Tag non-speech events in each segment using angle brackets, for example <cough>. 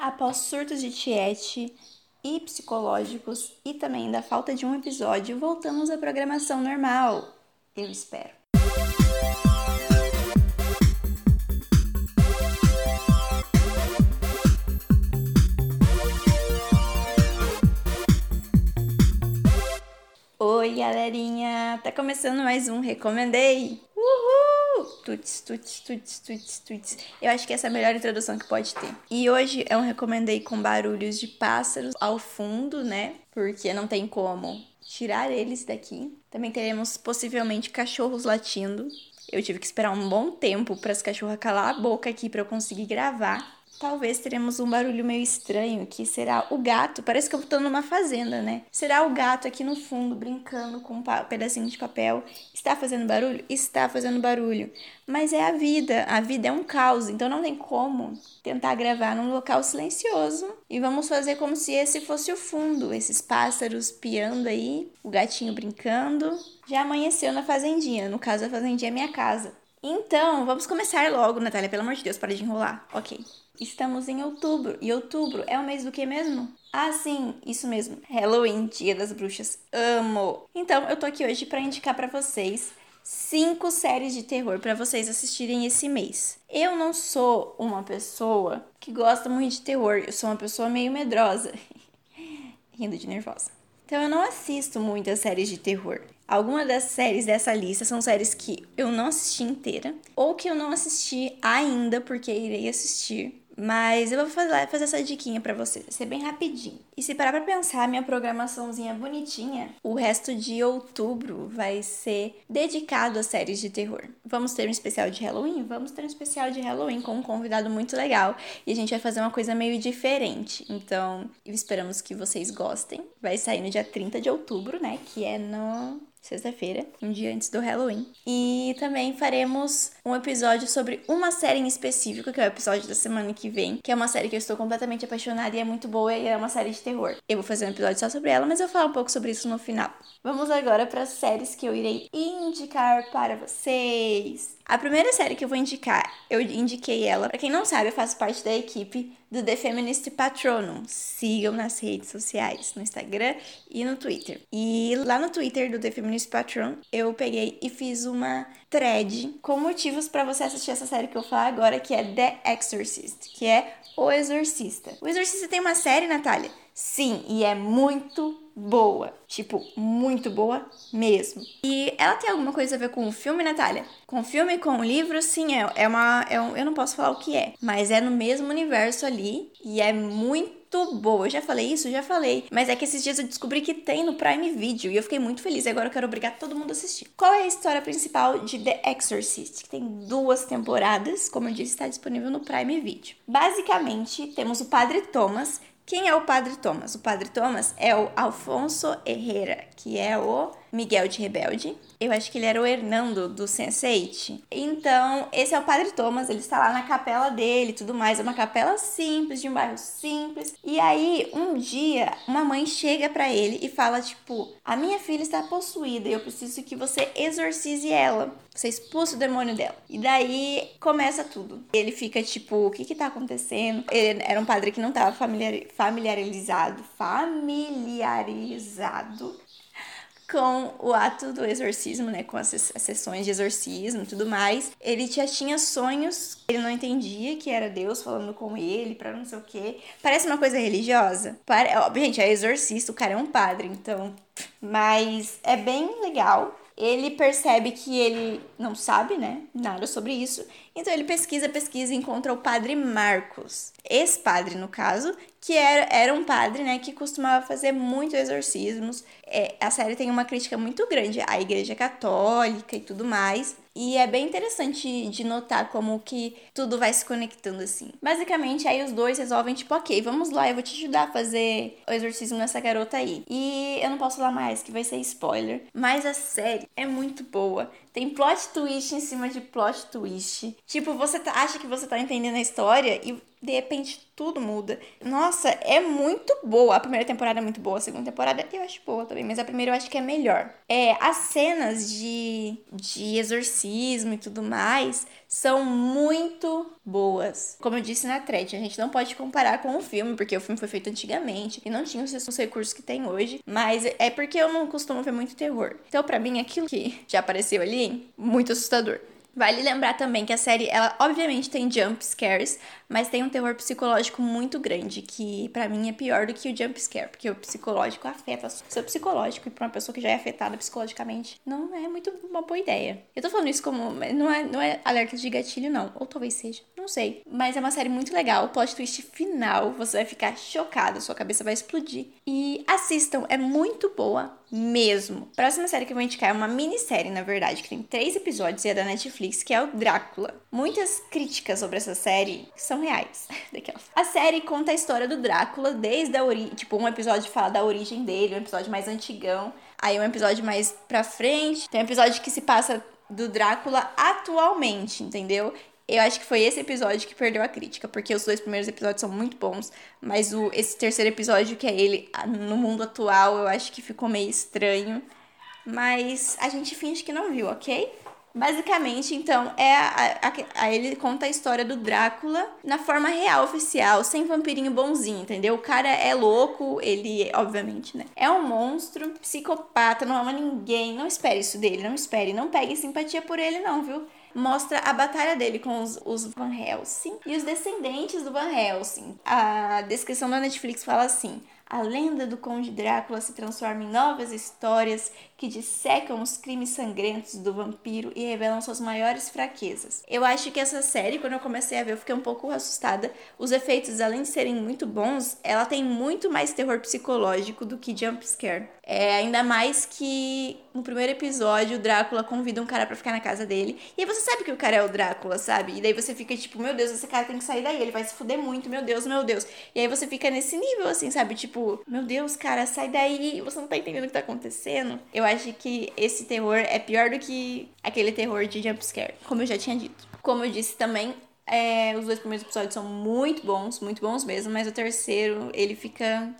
Após surtos de tiete e psicológicos e também da falta de um episódio, voltamos à programação normal. Eu espero. Oi, galerinha! Tá começando mais um Recomendei! Tuts, tuts, tuts, tuts, tuts. Eu acho que essa é a melhor introdução que pode ter. E hoje é um Recomendei com barulhos de pássaros ao fundo, né? Porque não tem como tirar eles daqui. Também teremos possivelmente cachorros latindo. Eu tive que esperar um bom tempo para as cachorras calar a boca aqui para eu conseguir gravar. Talvez teremos um barulho meio estranho, que será o gato. Parece que eu tô numa fazenda, né? Será o gato aqui no fundo brincando com um pedacinho de papel. Está fazendo barulho? Está fazendo barulho. Mas é a vida. A vida é um caos, então não tem como tentar gravar num local silencioso. E vamos fazer como se esse fosse o fundo, esses pássaros piando aí, o gatinho brincando. Já amanheceu na fazendinha, no caso a fazendinha é minha casa. Então, vamos começar logo, Natália, pelo amor de Deus, para de enrolar. Ok. Estamos em outubro, e outubro é o mês do que mesmo? Ah, sim, isso mesmo. Halloween, Dia das Bruxas. Amo! Então, eu tô aqui hoje para indicar para vocês cinco séries de terror para vocês assistirem esse mês. Eu não sou uma pessoa que gosta muito de terror, eu sou uma pessoa meio medrosa. <laughs> Rindo de nervosa. Então eu não assisto muitas séries de terror. Algumas das séries dessa lista são séries que eu não assisti inteira ou que eu não assisti ainda porque irei assistir. Mas eu vou fazer, fazer essa diquinha para vocês, vai ser bem rapidinho. E se parar pra pensar, minha programaçãozinha bonitinha, o resto de outubro vai ser dedicado a séries de terror. Vamos ter um especial de Halloween? Vamos ter um especial de Halloween com um convidado muito legal. E a gente vai fazer uma coisa meio diferente. Então, esperamos que vocês gostem. Vai sair no dia 30 de outubro, né? Que é no sexta-feira, um dia antes do Halloween. E também faremos um episódio sobre uma série em específico, que é o episódio da semana que vem, que é uma série que eu estou completamente apaixonada e é muito boa e é uma série de terror. Eu vou fazer um episódio só sobre ela, mas eu vou falar um pouco sobre isso no final. Vamos agora para as séries que eu irei indicar para vocês. A primeira série que eu vou indicar, eu indiquei ela. Para quem não sabe, eu faço parte da equipe do The Feminist Patronum. Sigam nas redes sociais, no Instagram e no Twitter. E lá no Twitter do The Feminist Patron, eu peguei e fiz uma thread com motivos para você assistir essa série que eu falar agora, que é The Exorcist, que é O Exorcista. O Exorcista tem uma série, Natália? Sim, e é muito boa. Tipo, muito boa mesmo. E ela tem alguma coisa a ver com o filme, Natália? Com o filme, com o livro, sim, é, é uma. É um, eu não posso falar o que é, mas é no mesmo universo ali e é muito boa. Eu já falei isso? Já falei. Mas é que esses dias eu descobri que tem no Prime Video e eu fiquei muito feliz. Agora eu quero obrigar todo mundo a assistir. Qual é a história principal de The Exorcist? Que tem duas temporadas, como eu disse, está disponível no Prime Video. Basicamente, temos o Padre Thomas, quem é o Padre Thomas? O Padre Thomas é o Alfonso Herrera, que é o Miguel de Rebelde. Eu acho que ele era o Hernando do Sense8. Então, esse é o Padre Thomas, ele está lá na capela dele tudo mais. É uma capela simples, de um bairro simples. E aí, um dia, uma mãe chega para ele e fala: Tipo, a minha filha está possuída e eu preciso que você exorcize ela. Você expulsa o demônio dela. E daí começa tudo. Ele fica tipo: O que que tá acontecendo? Ele era um padre que não estava familiar, familiarizado. Familiarizado com o ato do exorcismo, né, com as, as sessões de exorcismo e tudo mais. Ele já tinha sonhos, ele não entendia que era Deus falando com ele para não sei o quê. Parece uma coisa religiosa. Pare... Gente, é exorcista, o cara é um padre, então. Mas é bem legal ele percebe que ele não sabe, né, nada sobre isso. Então ele pesquisa, pesquisa e encontra o padre Marcos, ex-padre no caso, que era, era um padre, né, que costumava fazer muitos exorcismos. É, a série tem uma crítica muito grande à igreja católica e tudo mais. E é bem interessante de notar como que tudo vai se conectando assim. Basicamente, aí os dois resolvem, tipo, ok, vamos lá, eu vou te ajudar a fazer o exorcismo nessa garota aí. E eu não posso falar mais, que vai ser spoiler. Mas a série é muito boa. Tem plot twist em cima de plot twist. Tipo, você tá, acha que você tá entendendo a história e de repente tudo muda. Nossa, é muito boa. A primeira temporada é muito boa, a segunda temporada eu acho boa também, mas a primeira eu acho que é melhor. É, as cenas de, de exorcismo e tudo mais são muito boas. Como eu disse na thread, a gente não pode comparar com o filme, porque o filme foi feito antigamente e não tinha os recursos que tem hoje, mas é porque eu não costumo ver muito terror. Então, para mim, aquilo que já apareceu ali, muito assustador. Vale lembrar também que a série, ela obviamente tem jump scares, mas tem um terror psicológico muito grande, que para mim é pior do que o jump scare, porque o psicológico afeta o seu psicológico, e pra uma pessoa que já é afetada psicologicamente, não é muito uma boa ideia. Eu tô falando isso como. Não é, não é alerta de gatilho, não. Ou talvez seja, não sei. Mas é uma série muito legal. O plot twist final, você vai ficar chocado, sua cabeça vai explodir. E assistam, é muito boa mesmo. Próxima série que eu vou indicar é uma minissérie, na verdade, que tem três episódios e é da Netflix, que é o Drácula. Muitas críticas sobre essa série são reais. <laughs> A série conta a história do Drácula desde a origem. Tipo, um episódio fala da origem dele, um episódio mais antigão. Aí um episódio mais pra frente. Tem um episódio que se passa do Drácula atualmente, entendeu? Eu acho que foi esse episódio que perdeu a crítica, porque os dois primeiros episódios são muito bons, mas o, esse terceiro episódio, que é ele no mundo atual, eu acho que ficou meio estranho. Mas a gente finge que não viu, ok? Basicamente, então, é a, a, a, ele conta a história do Drácula na forma real, oficial, sem vampirinho bonzinho, entendeu? O cara é louco, ele, obviamente, né? É um monstro, psicopata, não ama ninguém. Não espere isso dele, não espere. Não pegue simpatia por ele, não, viu? Mostra a batalha dele com os, os Van Helsing e os descendentes do Van Helsing. A descrição da Netflix fala assim: a lenda do Conde Drácula se transforma em novas histórias que dissecam os crimes sangrentos do vampiro e revelam suas maiores fraquezas. Eu acho que essa série, quando eu comecei a ver, eu fiquei um pouco assustada. Os efeitos, além de serem muito bons, ela tem muito mais terror psicológico do que jump scare. É, ainda mais que no primeiro episódio o Drácula convida um cara para ficar na casa dele. E aí você sabe que o cara é o Drácula, sabe? E daí você fica tipo, meu Deus, esse cara tem que sair daí, ele vai se fuder muito, meu Deus, meu Deus. E aí você fica nesse nível assim, sabe? Tipo, meu Deus, cara, sai daí, você não tá entendendo o que tá acontecendo. Eu acho que esse terror é pior do que aquele terror de jumpscare, como eu já tinha dito. Como eu disse também, é, os dois primeiros episódios são muito bons, muito bons mesmo, mas o terceiro, ele fica.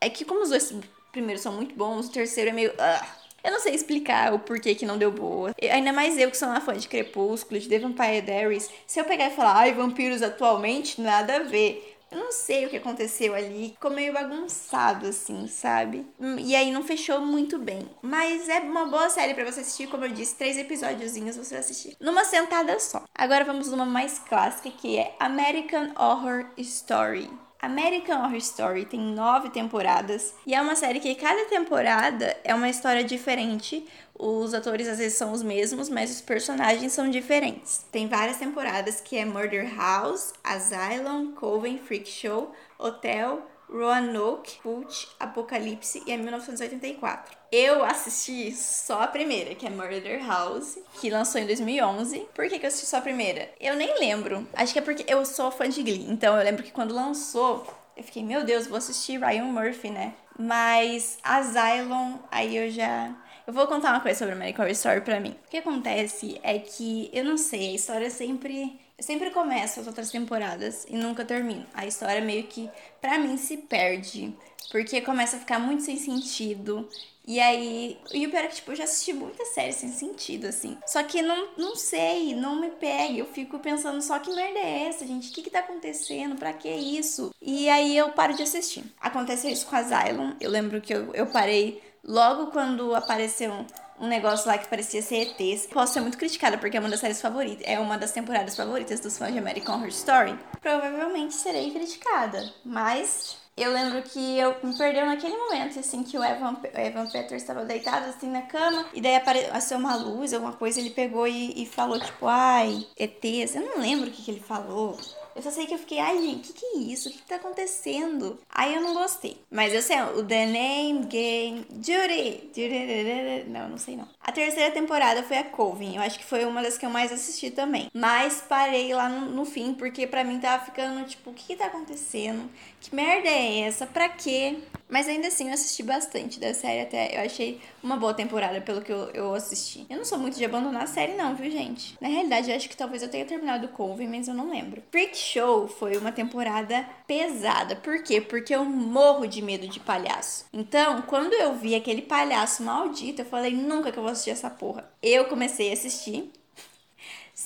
É que, como os dois primeiros são muito bons, o terceiro é meio. Uh, eu não sei explicar o porquê que não deu boa. Ainda mais eu que sou uma fã de Crepúsculo, de The Vampire Diaries. Se eu pegar e falar, ai, vampiros atualmente, nada a ver. Eu não sei o que aconteceu ali, ficou meio bagunçado assim, sabe? E aí não fechou muito bem. Mas é uma boa série para você assistir, como eu disse, três episódiozinhos você vai assistir numa sentada só. Agora vamos numa mais clássica que é American Horror Story. American Horror Story tem nove temporadas e é uma série que cada temporada é uma história diferente. Os atores às vezes são os mesmos, mas os personagens são diferentes. Tem várias temporadas que é Murder House, Asylum, Coven, Freak Show, Hotel, Roanoke, Cult, Apocalipse e é 1984. Eu assisti só a primeira, que é Murder House, que lançou em 2011. Por que, que eu assisti só a primeira? Eu nem lembro. Acho que é porque eu sou fã de Glee. Então eu lembro que quando lançou, eu fiquei, meu Deus, vou assistir Ryan Murphy, né? Mas Asylum, aí eu já. Eu vou contar uma coisa sobre American Horror Story pra mim. O que acontece é que, eu não sei, a história sempre sempre começo as outras temporadas e nunca termino. A história meio que, pra mim, se perde. Porque começa a ficar muito sem sentido. E aí. E o pior é que, tipo, eu já assisti muitas séries sem sentido, assim. Só que não, não sei, não me pega. Eu fico pensando só que merda é essa, gente? O que que tá acontecendo? Pra que isso? E aí eu paro de assistir. Aconteceu isso com a Asylum. Eu lembro que eu, eu parei logo quando apareceu um negócio lá que parecia ser ETs. Posso ser muito criticada porque é uma das séries favoritas, é uma das temporadas favoritas dos fãs de American Horror Story. Provavelmente serei criticada, mas eu lembro que eu me perdeu naquele momento, assim, que o Evan, Evan Peters estava deitado assim na cama, e daí apareceu uma luz, alguma coisa, ele pegou e, e falou, tipo, ai, ETs. Eu não lembro o que, que ele falou. Eu só sei que eu fiquei, ai, gente, o que, que é isso? O que, que tá acontecendo? Aí eu não gostei. Mas eu sei, o The Name Game Judy. Não, não sei não. A terceira temporada foi a Coven. Eu acho que foi uma das que eu mais assisti também. Mas parei lá no, no fim, porque pra mim tava ficando, tipo, o que, que tá acontecendo? Que merda é essa? Pra quê? Mas ainda assim eu assisti bastante da série até. Eu achei uma boa temporada pelo que eu, eu assisti. Eu não sou muito de abandonar a série, não, viu, gente? Na realidade, eu acho que talvez eu tenha terminado o Coven, mas eu não lembro. Freak Show foi uma temporada pesada. Por quê? Porque eu morro de medo de palhaço. Então, quando eu vi aquele palhaço maldito, eu falei, nunca que eu vou assistir essa porra. Eu comecei a assistir.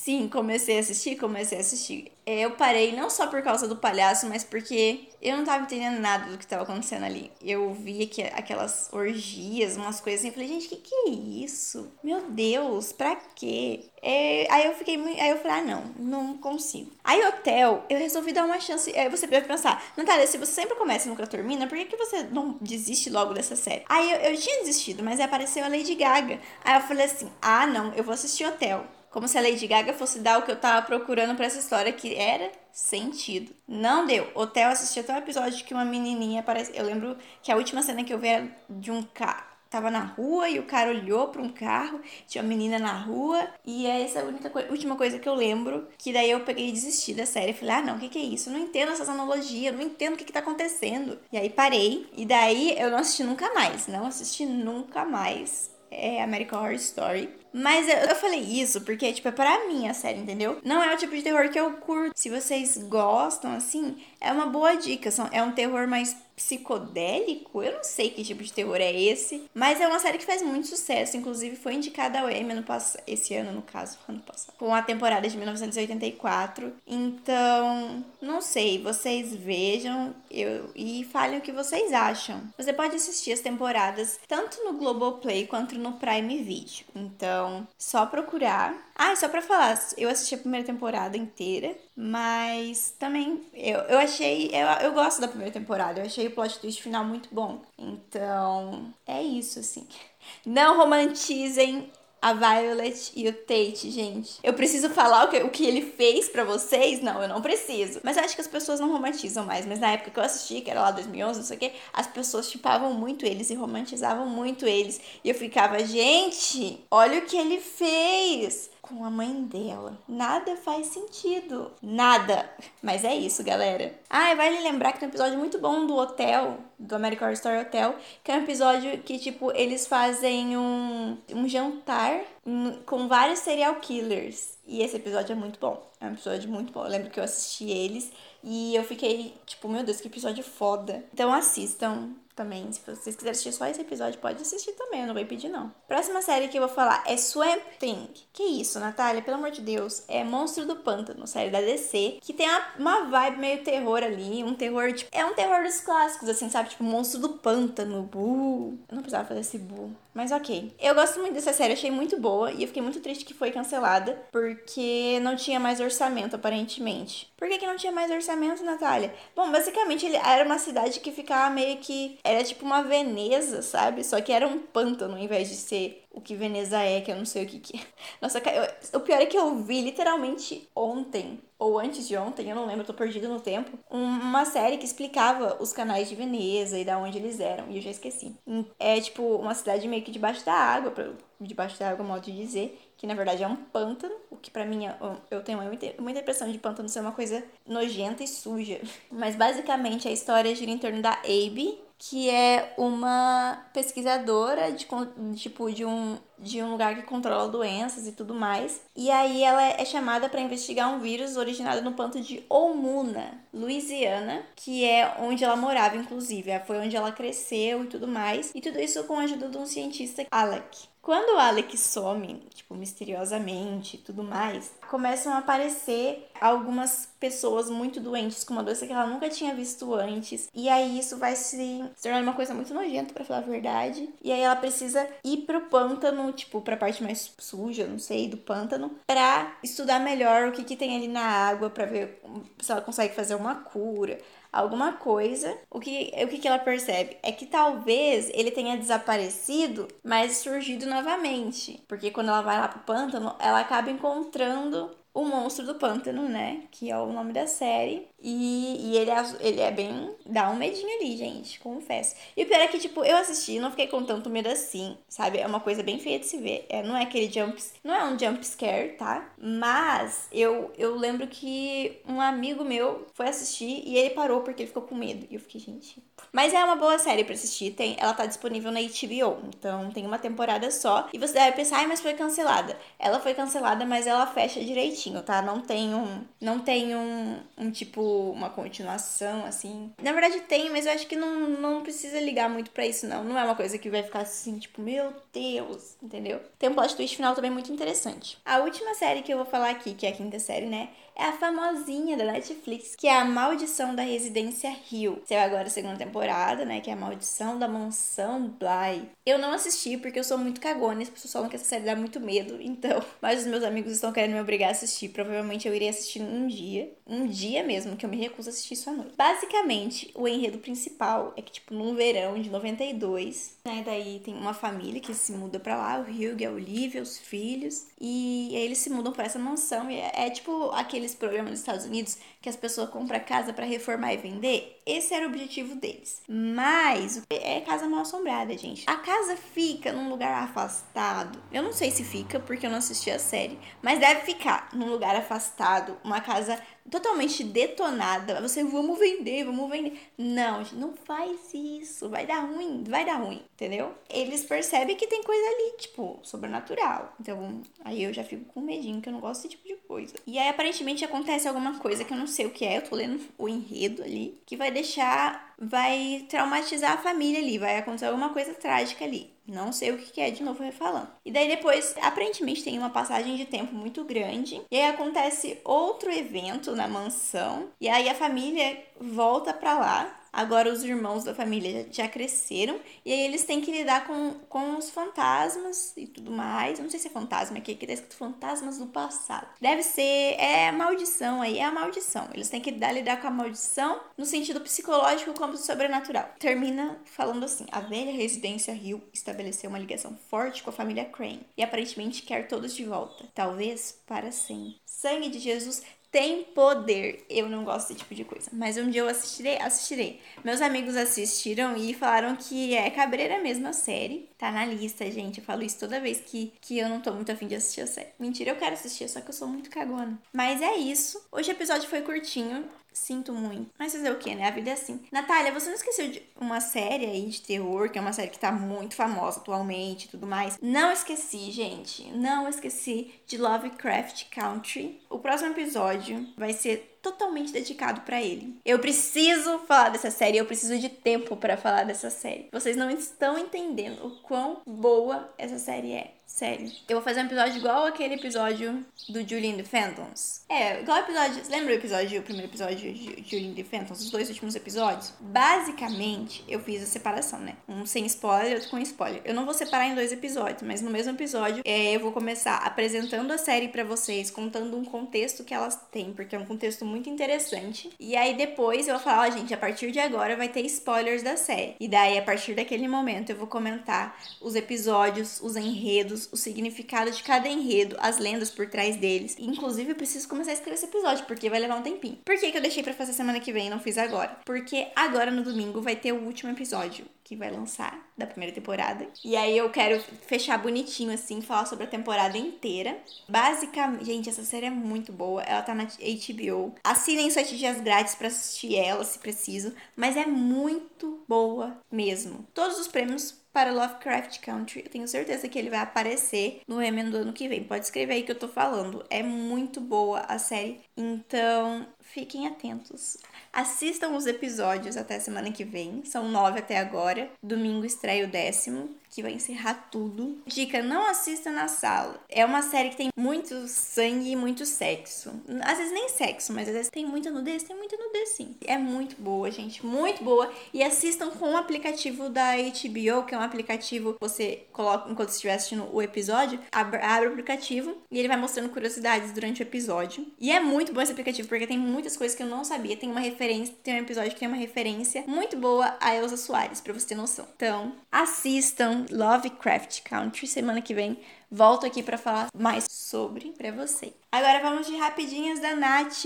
Sim, comecei a assistir, comecei a assistir. Eu parei não só por causa do palhaço, mas porque eu não tava entendendo nada do que tava acontecendo ali. Eu vi que aquelas orgias, umas coisas assim, eu falei, gente, que que é isso? Meu Deus, pra quê? É, aí eu fiquei aí eu falei, ah, não, não consigo. Aí hotel, eu resolvi dar uma chance. Aí você deve pensar, Natália, se você sempre começa e nunca termina, por que, que você não desiste logo dessa série? Aí eu, eu tinha desistido, mas aí apareceu a Lady Gaga. Aí eu falei assim, ah, não, eu vou assistir hotel. Como se a Lady Gaga fosse dar o que eu tava procurando para essa história, que era sentido. Não deu. Hotel assisti até um episódio que uma menininha aparece. Eu lembro que a última cena que eu vi era de um carro. Tava na rua e o cara olhou para um carro, tinha uma menina na rua, e é essa a única co última coisa que eu lembro. Que daí eu peguei e desisti da série. Falei, ah, não, o que, que é isso? Eu não entendo essas analogias, não entendo o que, que tá acontecendo. E aí parei, e daí eu não assisti nunca mais. Não assisti nunca mais é American Horror Story. Mas eu, eu falei isso porque, tipo, é pra mim a série, entendeu? Não é o tipo de terror que eu curto. Se vocês gostam, assim, é uma boa dica. É um terror mais psicodélico? Eu não sei que tipo de terror é esse, mas é uma série que faz muito sucesso, inclusive foi indicada ao Emmy no pass... esse ano, no caso, ano passado, com a temporada de 1984. Então, não sei, vocês vejam eu... e falem o que vocês acham. Você pode assistir as temporadas tanto no Globoplay quanto no Prime Video. Então, só procurar ah, só pra falar, eu assisti a primeira temporada inteira, mas também eu, eu achei. Eu, eu gosto da primeira temporada, eu achei o plot twist final muito bom. Então, é isso, assim. Não romantizem a Violet e o Tate, gente. Eu preciso falar o que, o que ele fez para vocês? Não, eu não preciso. Mas acho que as pessoas não romantizam mais. Mas na época que eu assisti, que era lá 2011, não sei o que, as pessoas chipavam muito eles e romantizavam muito eles. E eu ficava, gente, olha o que ele fez com a mãe dela. Nada faz sentido. Nada. Mas é isso, galera. Ah, vale lembrar que tem um episódio muito bom do Hotel, do American Horror Story Hotel, que é um episódio que, tipo, eles fazem um, um jantar com vários serial killers. E esse episódio é muito bom. É um episódio muito bom. Eu lembro que eu assisti eles e eu fiquei, tipo, meu Deus, que episódio foda. Então assistam também. Se vocês quiserem assistir só esse episódio, pode assistir também, eu não vou impedir, não. Próxima série que eu vou falar é Swamp Thing. Que isso, Natália? Pelo amor de Deus. É Monstro do Pântano, série da DC, que tem uma vibe meio terror ali, um terror, tipo, é um terror dos clássicos, assim, sabe? Tipo, Monstro do Pântano, bu. Eu não precisava fazer esse bu. Mas ok. Eu gosto muito dessa série, achei muito boa e eu fiquei muito triste que foi cancelada porque não tinha mais orçamento, aparentemente. Por que, que não tinha mais orçamento, Natália? Bom, basicamente ele era uma cidade que ficava meio que. Era tipo uma Veneza, sabe? Só que era um pântano ao invés de ser o que Veneza é, que eu não sei o que que é. <laughs> Nossa, eu, o pior é que eu vi literalmente ontem, ou antes de ontem, eu não lembro, tô perdido no tempo, uma série que explicava os canais de Veneza e da onde eles eram, e eu já esqueci. É tipo uma cidade meio que debaixo da água, debaixo da água, modo de dizer, que na verdade é um pântano, o que para mim é, eu tenho muita impressão de pântano ser uma coisa nojenta e suja. <laughs> Mas basicamente a história gira em torno da Abe, que é uma pesquisadora de tipo de um de um lugar que controla doenças e tudo mais. E aí ela é chamada para investigar um vírus originado no ponto de Omuna, Louisiana, que é onde ela morava inclusive, foi onde ela cresceu e tudo mais. E tudo isso com a ajuda de um cientista Alec. Quando o Alex some, tipo, misteriosamente e tudo mais, começam a aparecer algumas pessoas muito doentes com uma doença que ela nunca tinha visto antes. E aí isso vai se tornar uma coisa muito nojenta, para falar a verdade. E aí ela precisa ir pro pântano, tipo, pra parte mais suja, não sei, do pântano, pra estudar melhor o que, que tem ali na água, para ver se ela consegue fazer uma cura alguma coisa, o que, o que, que ela percebe? É que talvez ele tenha desaparecido, mas surgido novamente. Porque quando ela vai lá pro pântano, ela acaba encontrando o Monstro do Pântano, né? Que é o nome da série. E, e ele, é, ele é bem. dá um medinho ali, gente, confesso. E o pior é que, tipo, eu assisti e não fiquei com tanto medo assim, sabe? É uma coisa bem feia de se ver. É, não é aquele jump. Não é um jump scare, tá? Mas eu, eu lembro que um amigo meu foi assistir e ele parou porque ele ficou com medo. E eu fiquei, gente. Mas é uma boa série para assistir. Tem, ela tá disponível na HBO. Então tem uma temporada só. E você deve pensar, ai, mas foi cancelada. Ela foi cancelada, mas ela fecha direitinho, tá? Não tem um. Não tem um, um tipo uma continuação, assim. Na verdade tem, mas eu acho que não, não precisa ligar muito para isso, não. Não é uma coisa que vai ficar assim, tipo, meu Deus, entendeu? Tem um plot twist final também muito interessante. A última série que eu vou falar aqui, que é a quinta série, né? é a famosinha da Netflix, que é a Maldição da Residência Hill. Saiu agora a segunda temporada, né? Que é a Maldição da Mansão Bly. Eu não assisti porque eu sou muito cagona, as pessoas falam que essa série dá muito medo, <laughs> então. Mas os meus amigos estão querendo me obrigar a assistir. Provavelmente eu irei assistir um dia. Um dia mesmo, que eu me recuso a assistir isso à noite. Basicamente, o enredo principal é que, tipo, num verão de 92, né? Daí tem uma família que se muda pra lá, o Hugh, a Olivia, os filhos. E aí eles se mudam pra essa mansão. E é, é tipo aquele aqueles programas nos Estados Unidos que as pessoas compram casa para reformar e vender, esse era o objetivo deles. Mas é casa mal assombrada, gente. A casa fica num lugar afastado. Eu não sei se fica porque eu não assisti a série, mas deve ficar num lugar afastado, uma casa totalmente detonada. Você, vamos vender, vamos vender. Não, gente, não faz isso. Vai dar ruim, vai dar ruim, entendeu? Eles percebem que tem coisa ali, tipo, sobrenatural. Então, aí eu já fico com medinho, que eu não gosto desse tipo de coisa. E aí, aparentemente, acontece alguma coisa que eu não sei o que é. Eu tô lendo o enredo ali, que vai deixar, vai traumatizar a família ali. Vai acontecer alguma coisa trágica ali. Não sei o que é, de novo refalando. E daí depois, aparentemente, tem uma passagem de tempo muito grande. E aí acontece outro evento na mansão. E aí a família volta pra lá Agora os irmãos da família já cresceram e aí eles têm que lidar com, com os fantasmas e tudo mais. Não sei se é fantasma aqui, que tá escrito fantasmas do passado. Deve ser, é maldição aí, é a maldição. Eles têm que lidar, lidar com a maldição no sentido psicológico como sobrenatural. Termina falando assim: a velha residência Hill estabeleceu uma ligação forte com a família Crane e aparentemente quer todos de volta, talvez para sempre. Sangue de Jesus tem poder. Eu não gosto desse tipo de coisa. Mas um dia eu assistirei, assistirei. Meus amigos assistiram e falaram que é cabreira mesmo a série. Tá na lista, gente. Eu falo isso toda vez que, que eu não tô muito afim de assistir a série. Mentira, eu quero assistir, só que eu sou muito cagona. Mas é isso. Hoje o episódio foi curtinho. Sinto muito. Mas fazer o que, né? A vida é assim. Natália, você não esqueceu de uma série aí de terror, que é uma série que tá muito famosa atualmente e tudo mais? Não esqueci, gente. Não esqueci de Lovecraft Country. O próximo episódio vai ser totalmente dedicado para ele. Eu preciso falar dessa série, eu preciso de tempo para falar dessa série. Vocês não estão entendendo o quão boa essa série é. Sério. Eu vou fazer um episódio igual aquele episódio do Julian the Phantoms. É, igual o episódio. Lembra o episódio, o primeiro episódio de Julian the Phantoms? Os dois últimos episódios? Basicamente, eu fiz a separação, né? Um sem spoiler, outro com spoiler. Eu não vou separar em dois episódios, mas no mesmo episódio é, eu vou começar apresentando a série para vocês, contando um contexto que elas têm, porque é um contexto muito interessante. E aí depois eu vou falar, ó, gente, a partir de agora vai ter spoilers da série. E daí, a partir daquele momento, eu vou comentar os episódios, os enredos o significado de cada enredo, as lendas por trás deles. Inclusive, eu preciso começar a escrever esse episódio, porque vai levar um tempinho. Por que, que eu deixei para fazer semana que vem e não fiz agora? Porque agora no domingo vai ter o último episódio que vai lançar da primeira temporada. E aí eu quero fechar bonitinho assim, falar sobre a temporada inteira. Basicamente, gente, essa série é muito boa. Ela tá na HBO. Assinem sete dias grátis para assistir ela, se preciso, mas é muito boa mesmo. Todos os prêmios para Lovecraft Country. Eu tenho certeza que ele vai aparecer no Emen do ano que vem. Pode escrever aí que eu tô falando. É muito boa a série. Então, fiquem atentos. Assistam os episódios até semana que vem. São nove até agora. Domingo estreia o décimo que vai encerrar tudo. Dica: não assista na sala. É uma série que tem muito sangue e muito sexo. Às vezes nem sexo, mas às vezes tem muita nudez, tem muita nudez sim. É muito boa, gente, muito boa. E assistam com o aplicativo da HBO, que é um aplicativo você coloca enquanto estiver assistindo o episódio, abre, abre o aplicativo e ele vai mostrando curiosidades durante o episódio. E é muito bom esse aplicativo porque tem muitas coisas que eu não sabia. Tem uma referência, tem um episódio que tem uma referência muito boa a Elsa Soares, para você ter noção. Então, assistam Lovecraft Country. Semana que vem volto aqui para falar mais sobre para você. Agora vamos de rapidinhas da Nath.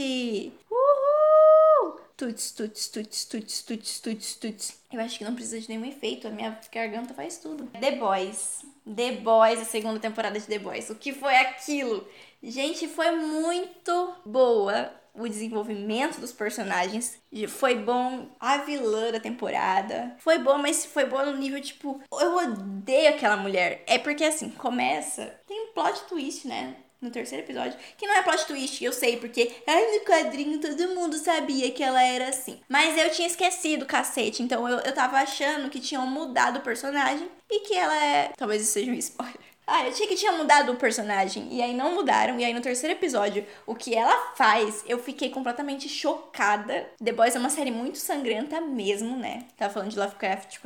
Uhul! Tuts, tuts, tuts, tuts, tuts, tuts, tuts. Eu acho que não precisa de nenhum efeito, a minha garganta faz tudo. The Boys. The Boys, a segunda temporada de The Boys. O que foi aquilo? Gente, foi muito boa o desenvolvimento dos personagens. Foi bom a vilã da temporada. Foi bom, mas foi bom no nível tipo, eu odeio aquela mulher. É porque assim, começa, tem um plot twist, né? no terceiro episódio, que não é plot twist, eu sei, porque ai, no quadrinho todo mundo sabia que ela era assim. Mas eu tinha esquecido, cacete, então eu, eu tava achando que tinham mudado o personagem e que ela é. Talvez isso seja um spoiler. Ah, eu achei que tinha mudado o personagem. E aí não mudaram. E aí no terceiro episódio, o que ela faz, eu fiquei completamente chocada. The Boys é uma série muito sangrenta mesmo, né? Tava falando de Lovecraft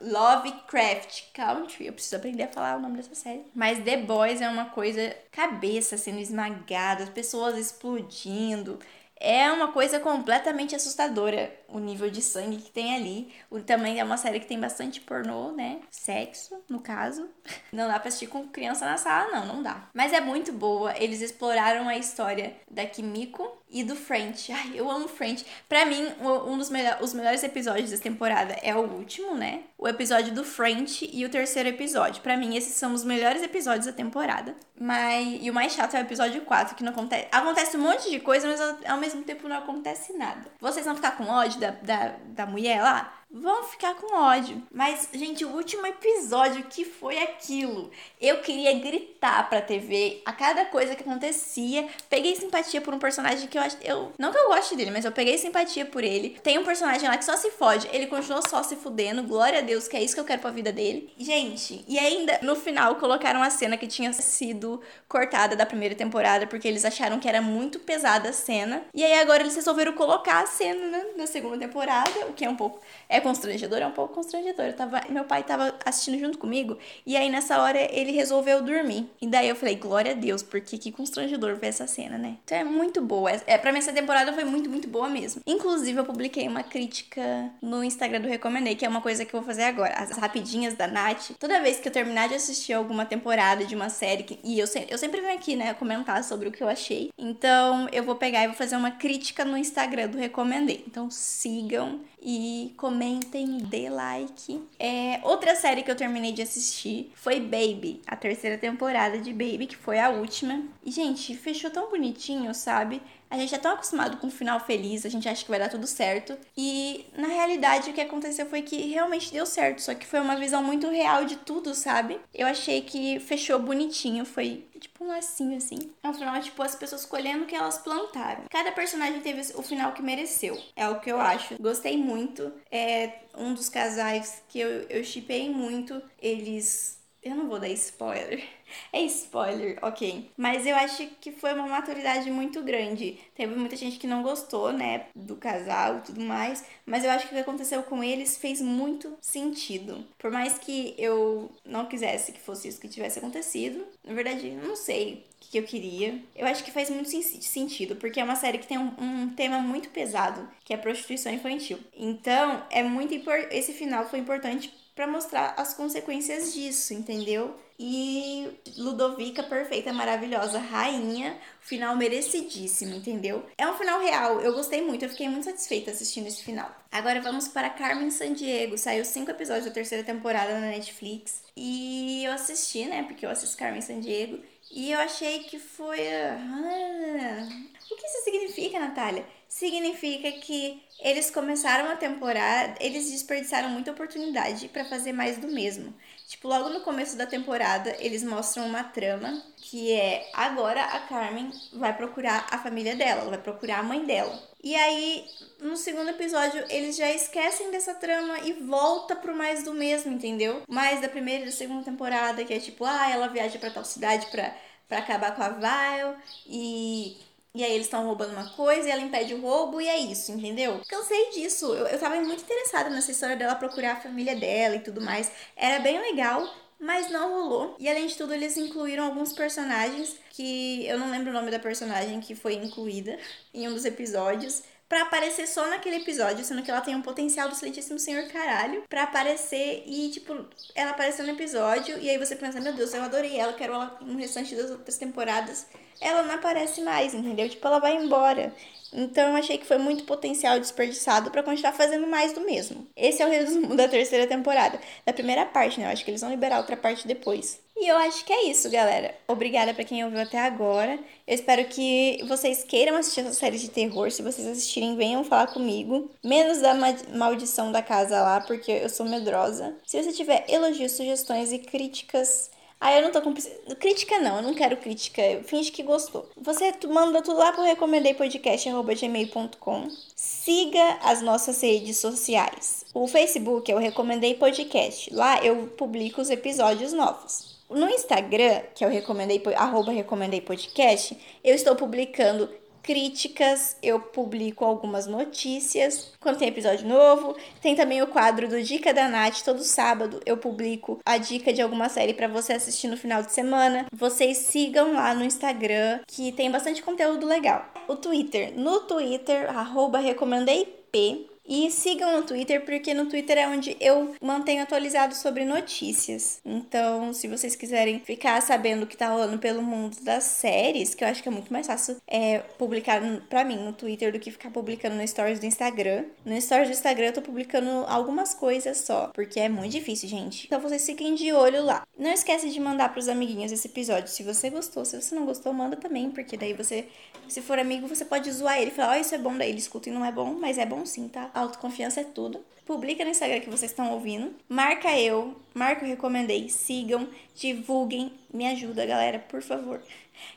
Lovecraft Country. Eu preciso aprender a falar o nome dessa série. Mas The Boys é uma coisa cabeça sendo esmagada, as pessoas explodindo. É uma coisa completamente assustadora o nível de sangue que tem ali. O, também é uma série que tem bastante pornô, né? Sexo, no caso. <laughs> Não dá pra assistir com criança na sala, não, não dá. Mas é muito boa. Eles exploraram a história da Kimiko e do French. Ai, eu amo French. Pra mim, um dos melhor, os melhores episódios dessa temporada é o último, né? O episódio do French e o terceiro episódio. Pra mim, esses são os melhores episódios da temporada. Mas, e o mais chato é o episódio 4, que não acontece. Acontece um monte de coisa, mas ao mesmo tempo não acontece nada. Vocês vão ficar com ódio da, da, da mulher lá? Vão ficar com ódio. Mas, gente, o último episódio, que foi aquilo? Eu queria gritar pra TV a cada coisa que acontecia. Peguei simpatia por um personagem que eu acho. Eu, não que eu goste dele, mas eu peguei simpatia por ele. Tem um personagem lá que só se fode. Ele continuou só se fudendo. Glória a Deus, que é isso que eu quero pra vida dele. Gente, e ainda no final colocaram a cena que tinha sido cortada da primeira temporada, porque eles acharam que era muito pesada a cena. E aí agora eles resolveram colocar a cena né, na segunda temporada, o que é um pouco. É constrangedor? É um pouco constrangedor. Eu tava, meu pai tava assistindo junto comigo e aí nessa hora ele resolveu dormir. E daí eu falei, glória a Deus, porque que constrangedor ver essa cena, né? Então é muito boa. É, é, pra mim essa temporada foi muito, muito boa mesmo. Inclusive eu publiquei uma crítica no Instagram do Recomendei, que é uma coisa que eu vou fazer agora. As rapidinhas da Nath. Toda vez que eu terminar de assistir alguma temporada de uma série, que, e eu, se, eu sempre venho aqui, né, comentar sobre o que eu achei. Então eu vou pegar e vou fazer uma crítica no Instagram do Recomendei. Então sigam e comentem, dê like. É, outra série que eu terminei de assistir foi Baby, a terceira temporada de Baby, que foi a última. E, gente, fechou tão bonitinho, sabe? A gente é tão acostumado com um final feliz, a gente acha que vai dar tudo certo. E na realidade o que aconteceu foi que realmente deu certo, só que foi uma visão muito real de tudo, sabe? Eu achei que fechou bonitinho, foi tipo um lacinho assim. É um final, tipo, as pessoas colhendo o que elas plantaram. Cada personagem teve o final que mereceu. É o que eu acho. Gostei muito. É um dos casais que eu, eu chipei muito. Eles. Eu não vou dar spoiler <laughs> é spoiler, ok. Mas eu acho que foi uma maturidade muito grande. Teve muita gente que não gostou, né, do casal e tudo mais. Mas eu acho que o que aconteceu com eles fez muito sentido. Por mais que eu não quisesse que fosse isso que tivesse acontecido, na verdade, não sei o que eu queria. Eu acho que faz muito sentido, porque é uma série que tem um, um tema muito pesado, que é prostituição infantil. Então, é muito importante. Esse final foi importante para mostrar as consequências disso, entendeu? E Ludovica, perfeita, maravilhosa, rainha, final merecidíssimo, entendeu? É um final real, eu gostei muito, eu fiquei muito satisfeita assistindo esse final. Agora vamos para Carmen Sandiego, saiu cinco episódios da terceira temporada na Netflix e eu assisti, né, porque eu assisto Carmen Sandiego e eu achei que foi... Ah, o que isso significa, Natália? significa que eles começaram a temporada, eles desperdiçaram muita oportunidade para fazer mais do mesmo. Tipo, logo no começo da temporada, eles mostram uma trama que é agora a Carmen vai procurar a família dela, ela vai procurar a mãe dela. E aí, no segundo episódio, eles já esquecem dessa trama e volta pro mais do mesmo, entendeu? Mais da primeira e da segunda temporada, que é tipo, ah, ela viaja para tal cidade pra acabar com a Vile e e aí eles estão roubando uma coisa e ela impede o roubo e é isso, entendeu? Cansei disso. Eu, eu tava muito interessada nessa história dela procurar a família dela e tudo mais. Era bem legal, mas não rolou. E além de tudo, eles incluíram alguns personagens que eu não lembro o nome da personagem que foi incluída em um dos episódios para aparecer só naquele episódio, sendo que ela tem um potencial do excelentíssimo senhor caralho para aparecer e, tipo, ela apareceu no episódio e aí você pensa, meu Deus, eu adorei ela, quero ela no restante das outras temporadas. Ela não aparece mais, entendeu? Tipo, ela vai embora. Então eu achei que foi muito potencial desperdiçado para continuar fazendo mais do mesmo. Esse é o resumo <laughs> da terceira temporada. Da primeira parte, né? Eu acho que eles vão liberar outra parte depois. E eu acho que é isso, galera. Obrigada para quem ouviu até agora. Eu espero que vocês queiram assistir essa série de terror. Se vocês assistirem, venham falar comigo. Menos da maldição da casa lá, porque eu sou medrosa. Se você tiver elogios, sugestões e críticas Ah, eu não tô com. Crítica não, eu não quero crítica. Finge que gostou. Você manda tudo lá pro recomendeipodcast.gmail.com. Siga as nossas redes sociais. O Facebook é o Recomendei Podcast. Lá eu publico os episódios novos. No Instagram, que o recomendei, arroba recomendei podcast, eu estou publicando críticas, eu publico algumas notícias quando tem episódio novo. Tem também o quadro do Dica da Nath, todo sábado eu publico a dica de alguma série para você assistir no final de semana. Vocês sigam lá no Instagram, que tem bastante conteúdo legal. O Twitter, no Twitter, arroba recomendeip, e sigam no Twitter, porque no Twitter é onde eu mantenho atualizado sobre notícias. Então, se vocês quiserem ficar sabendo o que tá rolando pelo mundo das séries, que eu acho que é muito mais fácil é, publicar pra mim no Twitter do que ficar publicando no Stories do Instagram. No Stories do Instagram eu tô publicando algumas coisas só, porque é muito difícil, gente. Então vocês fiquem de olho lá. Não esquece de mandar pros amiguinhos esse episódio. Se você gostou, se você não gostou, manda também, porque daí você, se for amigo, você pode zoar ele e falar: Ó, oh, isso é bom, daí ele escuta e não é bom, mas é bom sim, tá? Autoconfiança é tudo. Publica no Instagram que vocês estão ouvindo. Marca eu, marca o recomendei, sigam, divulguem, me ajuda, galera, por favor.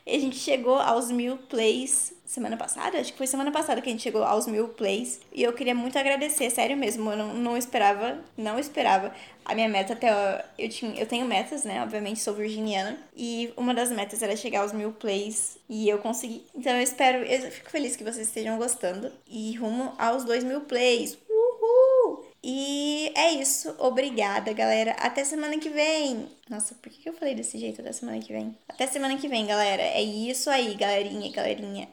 E a gente chegou aos mil plays semana passada, acho que foi semana passada que a gente chegou aos mil plays. E eu queria muito agradecer, sério mesmo. Eu não, não esperava, não esperava. A minha meta até. Eu, tinha, eu tenho metas, né? Obviamente, sou virginiana. E uma das metas era chegar aos mil plays. E eu consegui. Então eu espero. Eu fico feliz que vocês estejam gostando. E rumo aos dois mil plays. E é isso. Obrigada, galera. Até semana que vem. Nossa, por que eu falei desse jeito até semana que vem? Até semana que vem, galera. É isso aí, galerinha, galerinha.